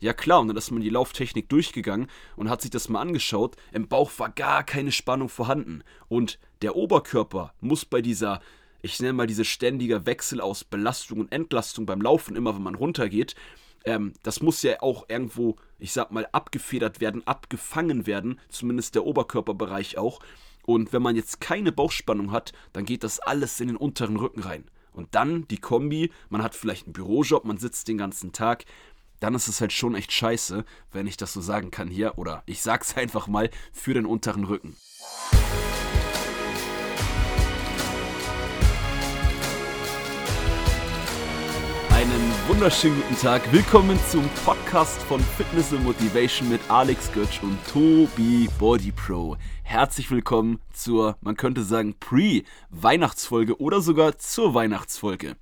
Ja klar, und dann ist man die Lauftechnik durchgegangen und hat sich das mal angeschaut. Im Bauch war gar keine Spannung vorhanden. Und der Oberkörper muss bei dieser, ich nenne mal diese ständige Wechsel aus Belastung und Entlastung beim Laufen, immer wenn man runtergeht, ähm, das muss ja auch irgendwo, ich sag mal, abgefedert werden, abgefangen werden, zumindest der Oberkörperbereich auch. Und wenn man jetzt keine Bauchspannung hat, dann geht das alles in den unteren Rücken rein. Und dann die Kombi, man hat vielleicht einen Bürojob, man sitzt den ganzen Tag, dann ist es halt schon echt scheiße, wenn ich das so sagen kann hier. Oder ich sag's einfach mal für den unteren Rücken. Einen wunderschönen guten Tag. Willkommen zum Podcast von Fitness and Motivation mit Alex Götsch und Tobi Body Pro. Herzlich willkommen zur, man könnte sagen, Pre-Weihnachtsfolge oder sogar zur Weihnachtsfolge.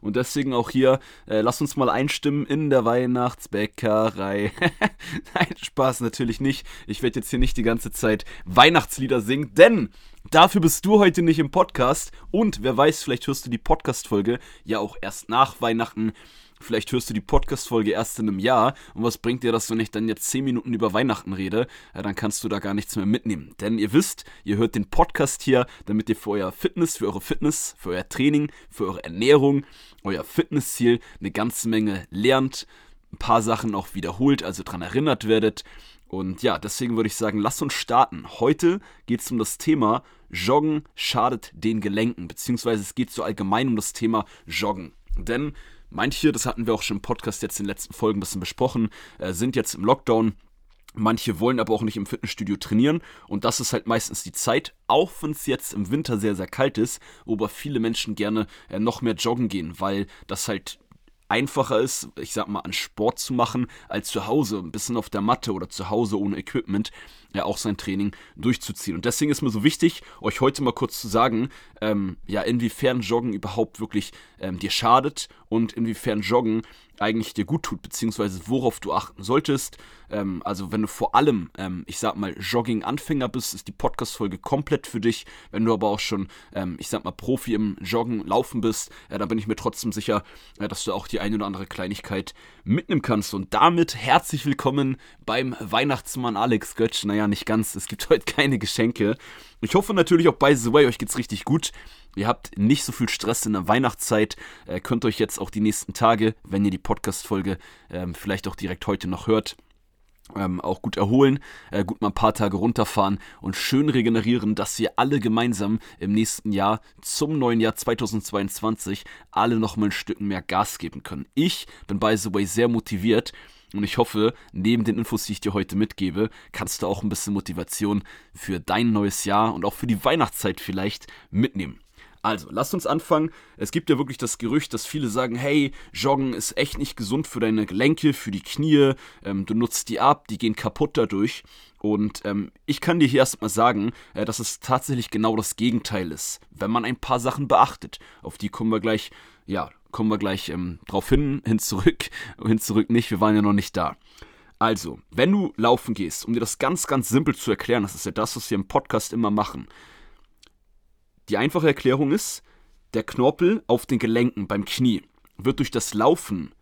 Und deswegen auch hier, äh, lass uns mal einstimmen in der Weihnachtsbäckerei. Nein, Spaß natürlich nicht. Ich werde jetzt hier nicht die ganze Zeit Weihnachtslieder singen, denn dafür bist du heute nicht im Podcast. Und wer weiß, vielleicht hörst du die Podcast-Folge ja auch erst nach Weihnachten. Vielleicht hörst du die Podcast-Folge erst in einem Jahr und was bringt dir das, wenn ich dann jetzt 10 Minuten über Weihnachten rede? Ja, dann kannst du da gar nichts mehr mitnehmen. Denn ihr wisst, ihr hört den Podcast hier, damit ihr für euer Fitness, für eure Fitness, für euer Training, für eure Ernährung, euer Fitnessziel eine ganze Menge lernt, ein paar Sachen auch wiederholt, also daran erinnert werdet. Und ja, deswegen würde ich sagen, lasst uns starten. Heute geht es um das Thema Joggen schadet den Gelenken, beziehungsweise es geht so allgemein um das Thema Joggen. Denn Manche, das hatten wir auch schon im Podcast jetzt in den letzten Folgen ein bisschen besprochen, äh, sind jetzt im Lockdown. Manche wollen aber auch nicht im Fitnessstudio trainieren und das ist halt meistens die Zeit, auch wenn es jetzt im Winter sehr, sehr kalt ist, wo aber viele Menschen gerne äh, noch mehr joggen gehen, weil das halt einfacher ist, ich sag mal, an Sport zu machen, als zu Hause, ein bisschen auf der Matte oder zu Hause ohne Equipment, ja auch sein Training durchzuziehen. Und deswegen ist mir so wichtig, euch heute mal kurz zu sagen, ähm, ja, inwiefern Joggen überhaupt wirklich ähm, dir schadet und inwiefern Joggen eigentlich dir gut tut, beziehungsweise worauf du achten solltest. Ähm, also wenn du vor allem, ähm, ich sag mal, Jogging-Anfänger bist, ist die Podcast-Folge komplett für dich. Wenn du aber auch schon, ähm, ich sag mal, Profi im Joggen, Laufen bist, äh, dann bin ich mir trotzdem sicher, äh, dass du auch die eine oder andere Kleinigkeit mitnehmen kannst. Und damit herzlich willkommen beim Weihnachtsmann Alex Götsch. Naja, nicht ganz, es gibt heute keine Geschenke. Ich hoffe natürlich auch, by the way, euch geht's richtig gut. Ihr habt nicht so viel Stress in der Weihnachtszeit. Äh, könnt euch jetzt auch die nächsten Tage, wenn ihr die Podcast-Folge ähm, vielleicht auch direkt heute noch hört, ähm, auch gut erholen, äh, gut mal ein paar Tage runterfahren und schön regenerieren, dass wir alle gemeinsam im nächsten Jahr zum neuen Jahr 2022 alle nochmal ein Stück mehr Gas geben können. Ich bin by the way sehr motiviert und ich hoffe, neben den Infos, die ich dir heute mitgebe, kannst du auch ein bisschen Motivation für dein neues Jahr und auch für die Weihnachtszeit vielleicht mitnehmen. Also, lasst uns anfangen. Es gibt ja wirklich das Gerücht, dass viele sagen, hey, Joggen ist echt nicht gesund für deine Gelenke, für die Knie, ähm, du nutzt die ab, die gehen kaputt dadurch. Und ähm, ich kann dir hier erstmal sagen, äh, dass es tatsächlich genau das Gegenteil ist, wenn man ein paar Sachen beachtet. Auf die kommen wir gleich, ja, kommen wir gleich ähm, drauf hin, hin zurück, hin zurück nicht, wir waren ja noch nicht da. Also, wenn du laufen gehst, um dir das ganz, ganz simpel zu erklären, das ist ja das, was wir im Podcast immer machen, die einfache Erklärung ist, der Knorpel auf den Gelenken beim Knie wird durch das Laufen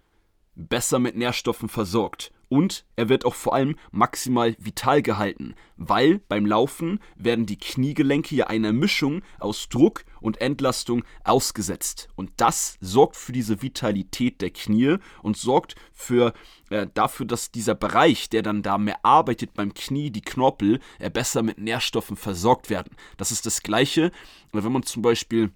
besser mit Nährstoffen versorgt und er wird auch vor allem maximal vital gehalten, weil beim Laufen werden die Kniegelenke ja einer Mischung aus Druck und Entlastung ausgesetzt. Und das sorgt für diese Vitalität der Knie und sorgt für, äh, dafür, dass dieser Bereich, der dann da mehr arbeitet beim Knie, die Knorpel, äh, besser mit Nährstoffen versorgt werden. Das ist das Gleiche, wenn man zum Beispiel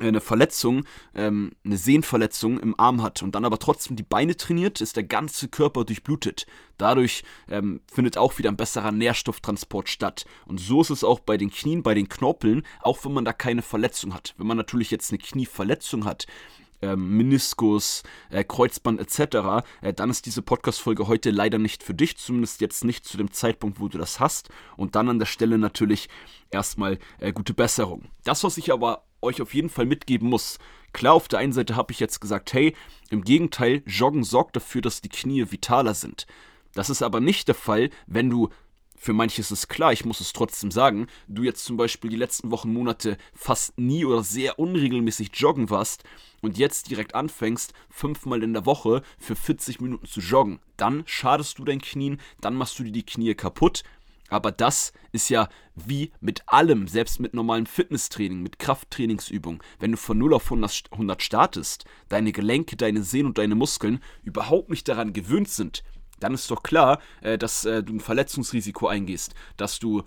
eine Verletzung, ähm, eine Sehnenverletzung im Arm hat und dann aber trotzdem die Beine trainiert, ist der ganze Körper durchblutet. Dadurch ähm, findet auch wieder ein besserer Nährstofftransport statt. Und so ist es auch bei den Knien, bei den Knorpeln, auch wenn man da keine Verletzung hat. Wenn man natürlich jetzt eine Knieverletzung hat, ähm, Meniskus, äh, Kreuzband etc., äh, dann ist diese Podcast-Folge heute leider nicht für dich, zumindest jetzt nicht zu dem Zeitpunkt, wo du das hast. Und dann an der Stelle natürlich erstmal äh, gute Besserung. Das, was ich aber euch auf jeden Fall mitgeben muss. Klar, auf der einen Seite habe ich jetzt gesagt, hey, im Gegenteil, Joggen sorgt dafür, dass die Knie vitaler sind. Das ist aber nicht der Fall, wenn du für manche ist es klar, ich muss es trotzdem sagen, du jetzt zum Beispiel die letzten Wochen, Monate fast nie oder sehr unregelmäßig joggen warst und jetzt direkt anfängst, fünfmal in der Woche für 40 Minuten zu joggen, dann schadest du deinen Knien, dann machst du dir die Knie kaputt. Aber das ist ja wie mit allem, selbst mit normalem Fitnesstraining, mit Krafttrainingsübungen. Wenn du von 0 auf 100 startest, deine Gelenke, deine Sehnen und deine Muskeln überhaupt nicht daran gewöhnt sind, dann ist doch klar, äh, dass äh, du ein Verletzungsrisiko eingehst, dass du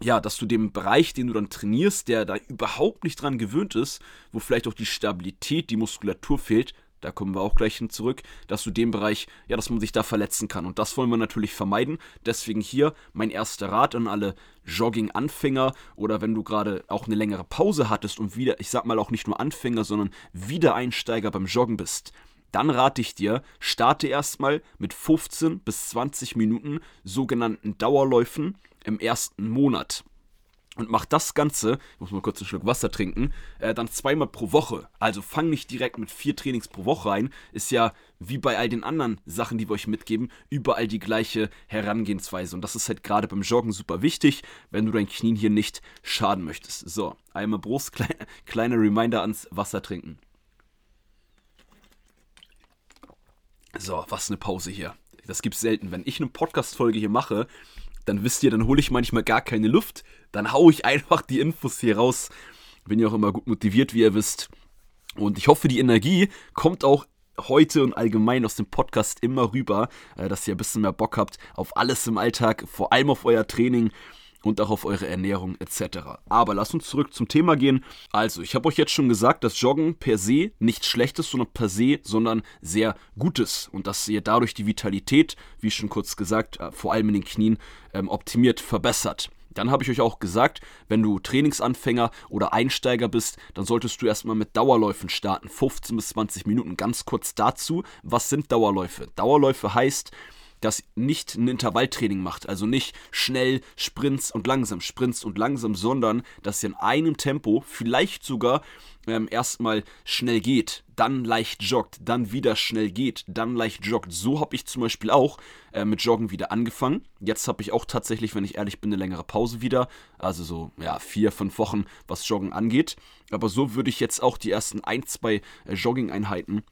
ja, dass du dem Bereich, den du dann trainierst, der da überhaupt nicht dran gewöhnt ist, wo vielleicht auch die Stabilität, die Muskulatur fehlt, da kommen wir auch gleich hin zurück, dass du dem Bereich, ja, dass man sich da verletzen kann. Und das wollen wir natürlich vermeiden. Deswegen hier mein erster Rat an alle Jogging-Anfänger oder wenn du gerade auch eine längere Pause hattest und wieder, ich sag mal auch nicht nur Anfänger, sondern Wiedereinsteiger beim Joggen bist dann rate ich dir, starte erstmal mit 15 bis 20 Minuten sogenannten Dauerläufen im ersten Monat. Und mach das Ganze, ich muss mal kurz einen Schluck Wasser trinken, äh, dann zweimal pro Woche. Also fang nicht direkt mit vier Trainings pro Woche rein. Ist ja wie bei all den anderen Sachen, die wir euch mitgeben, überall die gleiche Herangehensweise. Und das ist halt gerade beim Joggen super wichtig, wenn du dein Knien hier nicht schaden möchtest. So, einmal Brust, kleine, kleiner Reminder ans Wasser trinken. So, was eine Pause hier. Das gibt's selten. Wenn ich eine Podcast-Folge hier mache, dann wisst ihr, dann hole ich manchmal gar keine Luft. Dann haue ich einfach die Infos hier raus. Bin ja auch immer gut motiviert, wie ihr wisst. Und ich hoffe, die Energie kommt auch heute und allgemein aus dem Podcast immer rüber, äh, dass ihr ein bisschen mehr Bock habt auf alles im Alltag, vor allem auf euer Training und auch auf eure Ernährung etc. Aber lasst uns zurück zum Thema gehen. Also, ich habe euch jetzt schon gesagt, dass Joggen per se nicht schlecht ist, sondern per se, sondern sehr gutes und dass ihr dadurch die Vitalität, wie schon kurz gesagt, äh, vor allem in den Knien ähm, optimiert, verbessert. Dann habe ich euch auch gesagt, wenn du Trainingsanfänger oder Einsteiger bist, dann solltest du erstmal mit Dauerläufen starten, 15 bis 20 Minuten. Ganz kurz dazu, was sind Dauerläufe? Dauerläufe heißt, das nicht ein Intervalltraining macht. Also nicht schnell Sprints und langsam, Sprints und langsam, sondern dass ihr in einem Tempo vielleicht sogar ähm, erstmal schnell geht, dann leicht joggt, dann wieder schnell geht, dann leicht joggt. So habe ich zum Beispiel auch äh, mit Joggen wieder angefangen. Jetzt habe ich auch tatsächlich, wenn ich ehrlich bin, eine längere Pause wieder. Also so, ja, vier, fünf Wochen, was Joggen angeht. Aber so würde ich jetzt auch die ersten ein, zwei äh, Jogging-Einheiten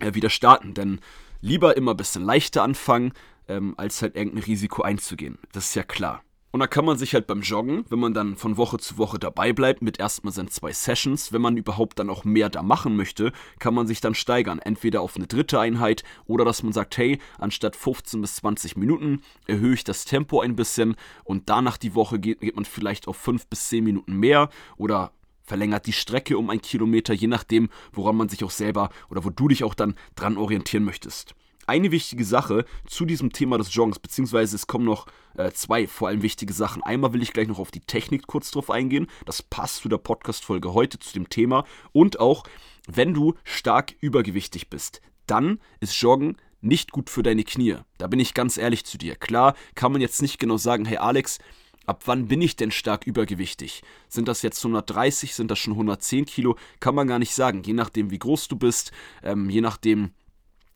äh, wieder starten. Denn lieber immer ein bisschen leichter anfangen, ähm, als halt irgendein Risiko einzugehen. Das ist ja klar. Und da kann man sich halt beim Joggen, wenn man dann von Woche zu Woche dabei bleibt, mit erstmal seinen zwei Sessions, wenn man überhaupt dann auch mehr da machen möchte, kann man sich dann steigern. Entweder auf eine dritte Einheit oder dass man sagt, hey, anstatt 15 bis 20 Minuten erhöhe ich das Tempo ein bisschen und danach die Woche geht, geht man vielleicht auf 5 bis 10 Minuten mehr oder verlängert die Strecke um einen Kilometer, je nachdem, woran man sich auch selber oder wo du dich auch dann dran orientieren möchtest. Eine wichtige Sache zu diesem Thema des Joggens, beziehungsweise es kommen noch äh, zwei vor allem wichtige Sachen. Einmal will ich gleich noch auf die Technik kurz drauf eingehen. Das passt zu der Podcast-Folge heute, zu dem Thema. Und auch, wenn du stark übergewichtig bist, dann ist Joggen nicht gut für deine Knie. Da bin ich ganz ehrlich zu dir. Klar kann man jetzt nicht genau sagen, hey Alex, ab wann bin ich denn stark übergewichtig? Sind das jetzt 130, sind das schon 110 Kilo? Kann man gar nicht sagen. Je nachdem, wie groß du bist, ähm, je nachdem,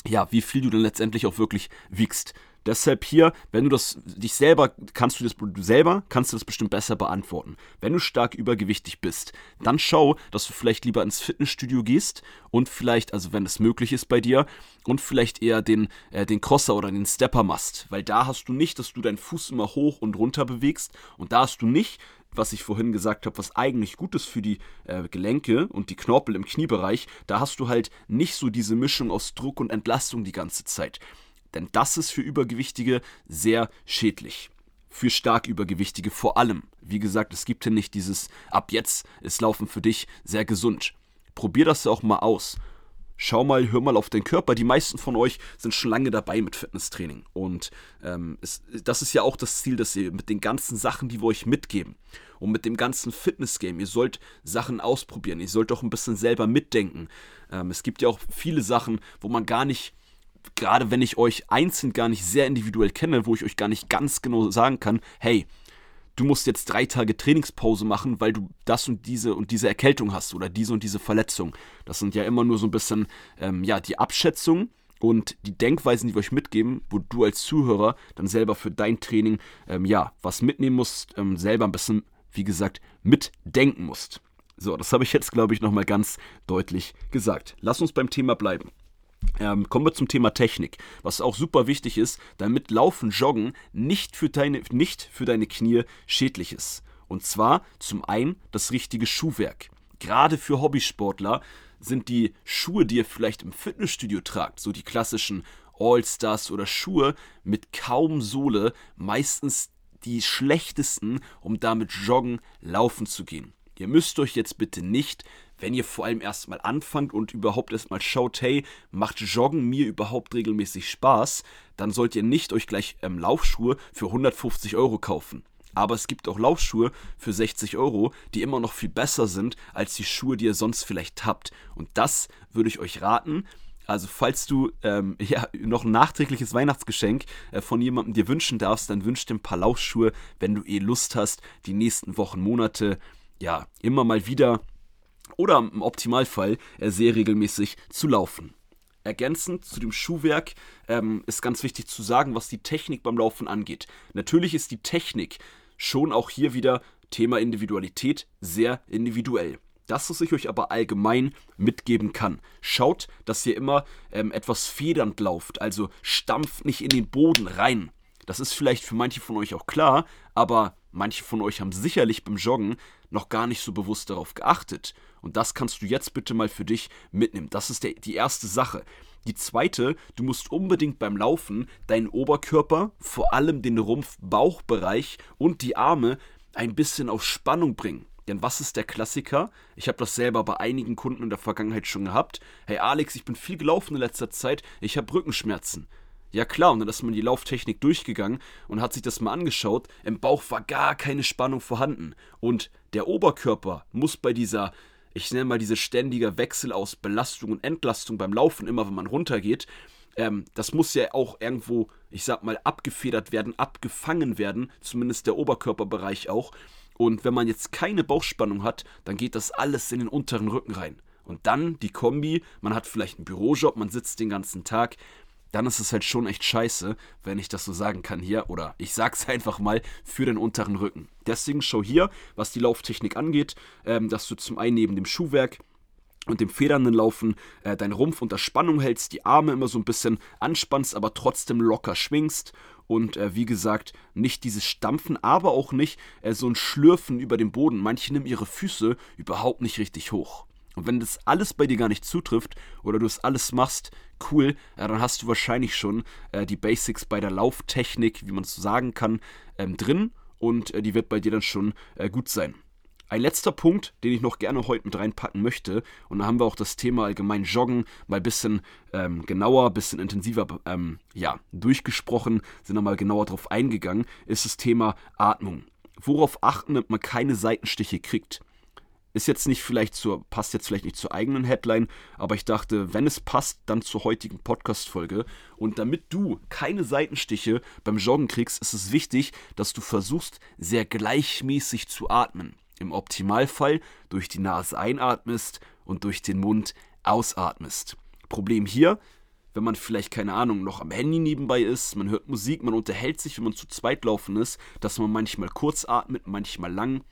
ja, wie viel du dann letztendlich auch wirklich wiegst. Deshalb hier, wenn du das dich selber, kannst du das du selber, kannst du das bestimmt besser beantworten. Wenn du stark übergewichtig bist, dann schau, dass du vielleicht lieber ins Fitnessstudio gehst und vielleicht, also wenn es möglich ist bei dir, und vielleicht eher den, äh, den Crosser oder den Stepper machst. Weil da hast du nicht, dass du deinen Fuß immer hoch und runter bewegst und da hast du nicht was ich vorhin gesagt habe, was eigentlich gut ist für die äh, Gelenke und die Knorpel im Kniebereich, da hast du halt nicht so diese Mischung aus Druck und Entlastung die ganze Zeit. Denn das ist für Übergewichtige sehr schädlich. Für stark Übergewichtige vor allem. Wie gesagt, es gibt ja nicht dieses ab jetzt ist Laufen für dich sehr gesund. Probier das auch mal aus. Schau mal, hör mal auf den Körper. Die meisten von euch sind schon lange dabei mit Fitnesstraining. Und ähm, es, das ist ja auch das Ziel, dass ihr mit den ganzen Sachen, die wir euch mitgeben und mit dem ganzen Fitnessgame, ihr sollt Sachen ausprobieren. Ihr sollt auch ein bisschen selber mitdenken. Ähm, es gibt ja auch viele Sachen, wo man gar nicht gerade wenn ich euch einzeln gar nicht sehr individuell kenne, wo ich euch gar nicht ganz genau sagen kann, hey, du musst jetzt drei Tage Trainingspause machen, weil du das und diese und diese Erkältung hast oder diese und diese Verletzung. Das sind ja immer nur so ein bisschen ähm, ja die Abschätzungen und die Denkweisen, die wir euch mitgeben, wo du als Zuhörer dann selber für dein Training ähm, ja was mitnehmen musst, ähm, selber ein bisschen, wie gesagt, mitdenken musst. So, das habe ich jetzt, glaube ich, nochmal ganz deutlich gesagt. Lass uns beim Thema bleiben. Ähm, kommen wir zum Thema Technik, was auch super wichtig ist, damit Laufen, Joggen nicht für deine, nicht für deine Knie schädlich ist. Und zwar zum einen das richtige Schuhwerk. Gerade für Hobbysportler sind die Schuhe, die ihr vielleicht im Fitnessstudio tragt, so die klassischen All-Stars oder Schuhe mit kaum Sohle, meistens die schlechtesten, um damit joggen, laufen zu gehen. Ihr müsst euch jetzt bitte nicht, wenn ihr vor allem erstmal anfangt und überhaupt erstmal schaut, hey, macht Joggen mir überhaupt regelmäßig Spaß, dann sollt ihr nicht euch gleich ähm, Laufschuhe für 150 Euro kaufen. Aber es gibt auch Laufschuhe für 60 Euro, die immer noch viel besser sind als die Schuhe, die ihr sonst vielleicht habt. Und das würde ich euch raten. Also falls du ähm, ja, noch ein nachträgliches Weihnachtsgeschenk äh, von jemandem dir wünschen darfst, dann wünsch dir ein paar Laufschuhe, wenn du eh Lust hast, die nächsten Wochen, Monate, ja, immer mal wieder oder im Optimalfall äh, sehr regelmäßig zu laufen. Ergänzend zu dem Schuhwerk ähm, ist ganz wichtig zu sagen, was die Technik beim Laufen angeht. Natürlich ist die Technik schon auch hier wieder Thema Individualität sehr individuell. Das, was ich euch aber allgemein mitgeben kann. Schaut, dass ihr immer ähm, etwas federnd lauft, also stampft nicht in den Boden rein. Das ist vielleicht für manche von euch auch klar, aber manche von euch haben sicherlich beim Joggen noch gar nicht so bewusst darauf geachtet. Und das kannst du jetzt bitte mal für dich mitnehmen. Das ist der, die erste Sache. Die zweite, du musst unbedingt beim Laufen deinen Oberkörper, vor allem den Rumpf-Bauchbereich und die Arme ein bisschen auf Spannung bringen. Denn was ist der Klassiker? Ich habe das selber bei einigen Kunden in der Vergangenheit schon gehabt. Hey Alex, ich bin viel gelaufen in letzter Zeit, ich habe Rückenschmerzen. Ja klar, und dann ist man die Lauftechnik durchgegangen und hat sich das mal angeschaut. Im Bauch war gar keine Spannung vorhanden. Und der Oberkörper muss bei dieser ich nenne mal diese ständige Wechsel aus Belastung und Entlastung beim Laufen, immer wenn man runtergeht, ähm, das muss ja auch irgendwo, ich sag mal, abgefedert werden, abgefangen werden, zumindest der Oberkörperbereich auch. Und wenn man jetzt keine Bauchspannung hat, dann geht das alles in den unteren Rücken rein. Und dann die Kombi, man hat vielleicht einen Bürojob, man sitzt den ganzen Tag, dann ist es halt schon echt scheiße, wenn ich das so sagen kann hier. Oder ich sag's einfach mal für den unteren Rücken. Deswegen schau hier, was die Lauftechnik angeht, ähm, dass du zum einen neben dem Schuhwerk und dem federnden Laufen äh, deinen Rumpf unter Spannung hältst, die Arme immer so ein bisschen anspannst, aber trotzdem locker schwingst und äh, wie gesagt, nicht dieses Stampfen, aber auch nicht äh, so ein Schlürfen über den Boden. Manche nehmen ihre Füße überhaupt nicht richtig hoch. Und wenn das alles bei dir gar nicht zutrifft oder du es alles machst, cool, ja, dann hast du wahrscheinlich schon äh, die Basics bei der Lauftechnik, wie man es so sagen kann, ähm, drin und äh, die wird bei dir dann schon äh, gut sein. Ein letzter Punkt, den ich noch gerne heute mit reinpacken möchte, und da haben wir auch das Thema allgemein Joggen mal ein bisschen ähm, genauer, ein bisschen intensiver ähm, ja, durchgesprochen, sind da mal genauer drauf eingegangen, ist das Thema Atmung. Worauf achten, damit man keine Seitenstiche kriegt ist jetzt nicht vielleicht zur, passt jetzt vielleicht nicht zur eigenen Headline, aber ich dachte, wenn es passt, dann zur heutigen Podcast-Folge. Und damit du keine Seitenstiche beim Joggen kriegst, ist es wichtig, dass du versuchst, sehr gleichmäßig zu atmen. Im Optimalfall durch die Nase einatmest und durch den Mund ausatmest. Problem hier, wenn man vielleicht, keine Ahnung, noch am Handy nebenbei ist, man hört Musik, man unterhält sich, wenn man zu zweit laufen ist, dass man manchmal kurz atmet, manchmal lang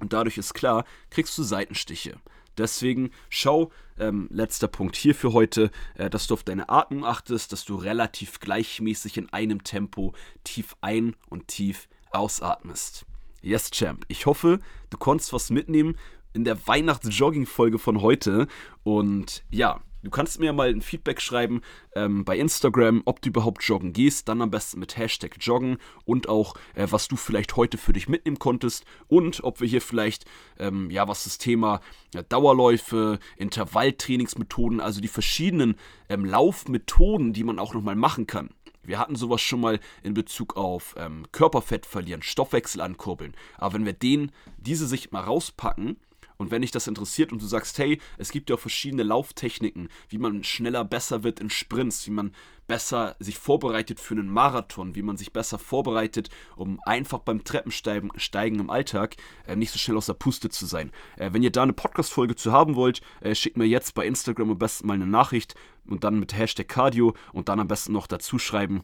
und dadurch ist klar, kriegst du Seitenstiche. Deswegen schau, ähm, letzter Punkt hier für heute, äh, dass du auf deine Atmung achtest, dass du relativ gleichmäßig in einem Tempo tief ein- und tief ausatmest. Yes, Champ. Ich hoffe, du konntest was mitnehmen in der Weihnachts-Jogging-Folge von heute. Und ja, Du kannst mir mal ein Feedback schreiben ähm, bei Instagram, ob du überhaupt joggen gehst, dann am besten mit Hashtag joggen und auch, äh, was du vielleicht heute für dich mitnehmen konntest und ob wir hier vielleicht, ähm, ja, was das Thema ja, Dauerläufe, Intervalltrainingsmethoden, also die verschiedenen ähm, Laufmethoden, die man auch nochmal machen kann. Wir hatten sowas schon mal in Bezug auf ähm, Körperfett verlieren, Stoffwechsel ankurbeln. Aber wenn wir den, diese Sicht mal rauspacken Und wenn dich das interessiert und du sagst, hey, es gibt ja auch verschiedene Lauftechniken, wie man schneller besser wird in Sprints, wie man besser sich vorbereitet für einen Marathon, wie man sich besser vorbereitet, um einfach beim Treppensteigen steigen im Alltag äh, nicht so schnell aus der Puste zu sein. Äh, wenn ihr da eine Podcast-Folge zu haben wollt, äh, schickt mir jetzt bei Instagram am besten mal eine Nachricht und dann mit Hashtag Cardio und dann am besten noch dazu schreiben,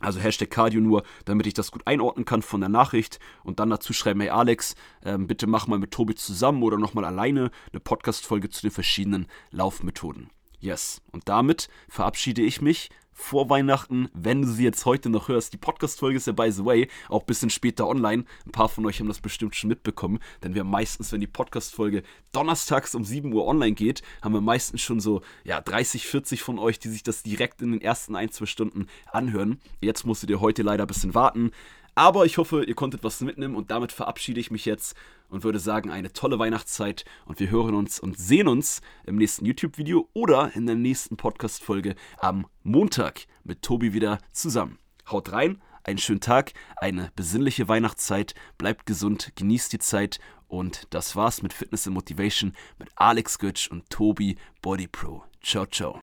also Hashtag Cardio nur, damit ich das gut einordnen kann von der Nachricht und dann dazu schreiben, hey Alex, ähm, bitte mach mal mit Tobi zusammen oder nochmal alleine eine Podcast-Folge zu den verschiedenen Laufmethoden. Yes. Und damit verabschiede ich mich vor Weihnachten, wenn du sie jetzt heute noch hörst. Die Podcast-Folge ist ja, by the way, auch ein bisschen später online. Ein paar von euch haben das bestimmt schon mitbekommen, denn wir meistens, wenn die Podcast-Folge donnerstags um 7 Uhr online geht, haben wir meistens schon so, ja, 30, 40 von euch, die sich das direkt in den ersten ein, zwei Stunden anhören. Jetzt musstet ihr heute leider ein bisschen warten. Aber ich hoffe, ihr konntet was mitnehmen und damit verabschiede ich mich jetzt und würde sagen, eine tolle Weihnachtszeit und wir hören uns und sehen uns im nächsten YouTube-Video oder in der nächsten Podcast-Folge am Montag mit Tobi wieder zusammen. Haut rein, einen schönen Tag, eine besinnliche Weihnachtszeit, bleibt gesund, genießt die Zeit und das war's mit Fitness and Motivation mit Alex Götsch und Tobi Body Pro. Ciao, ciao.